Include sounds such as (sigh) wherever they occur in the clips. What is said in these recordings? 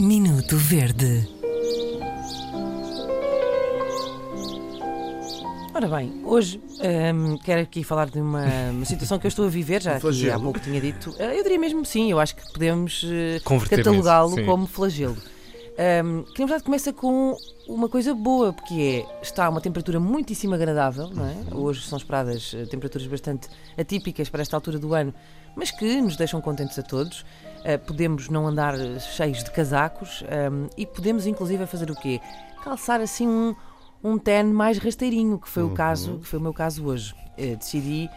Minuto Verde. Ora bem, hoje hum, quero aqui falar de uma, uma situação que eu estou a viver, já Um flagelo. há pouco tinha dito. Eh, Eu diria mesmo sim, eu acho que podemos eh, catalogá-lo como flagelo. Hum, que na verdade começa com uma coisa boa, porque é, está uma temperatura muitíssimo agradável, não é? Hoje são esperadas eh, temperaturas bastante atípicas para esta altura do ano, mas que nos deixam contentes a todos. Eh, podemos não andar eh, cheios de casacos hum, e podemos inclusive fazer o quê? Calçar assim um, um ten mais rasteirinho, que foi o caso, que foi o meu caso hoje. Eh, decidi.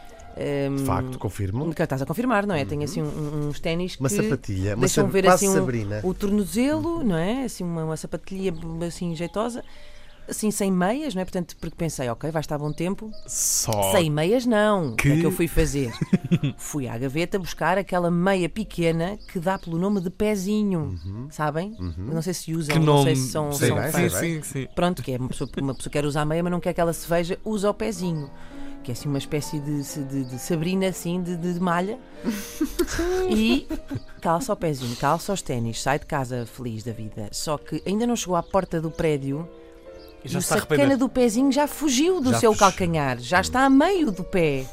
De facto, confirmo. Cá estás a confirmar, não é? Tenho assim um- uns ténis que Uma sapatilha, uma deixam ver assim um- o tornozelo, não é? Assim uma, uma sapatilha assim jeitosa, assim sem meias, não é? Portanto, porque pensei, ok, vai estar bom tempo. Só. Sem meias não. O que é que- que eu fui fazer? (laughs) fui à gaveta buscar aquela meia pequena que dá pelo nome de pezinho, sabem? Eu Não sei se usam, Que não nome. sei se são, Sei são bem, fãs. Sim, sim, sim. Pronto, que é uma pessoa, uma pessoa quer usar meia, mas não quer que ela se veja, usa o pezinho. Que é assim uma espécie de, de, de sabrina assim, de, de malha. (laughs) e calça o pezinho, calça os ténis, sai de casa feliz da vida. Só que ainda não chegou à porta do prédio e Já o sacana do pezinho já fugiu do Já seu fugiu. calcanhar, já está a meio do pé.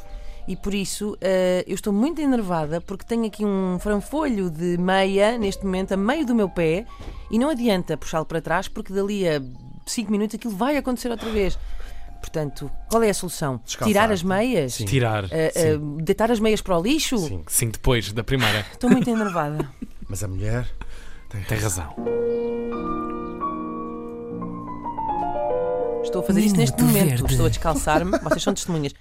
E por isso eh, eu estou muito enervada porque tenho aqui um franfolho de meia, neste momento, a meio do meu pé, e não adianta puxá-lo para trás porque dali a 5 minutos aquilo vai acontecer outra vez. Portanto, qual é a solução? Descalçar-te. Tirar as meias? Sim. Tirar. Eh, eh, deitar as meias para o lixo? Sim. Sim, depois da primeira. Estou muito enervada. (laughs) Mas a mulher Tem razão. Estou a fazer isso neste momento. Verde. Estou a descalçar-me. Vocês são testemunhas.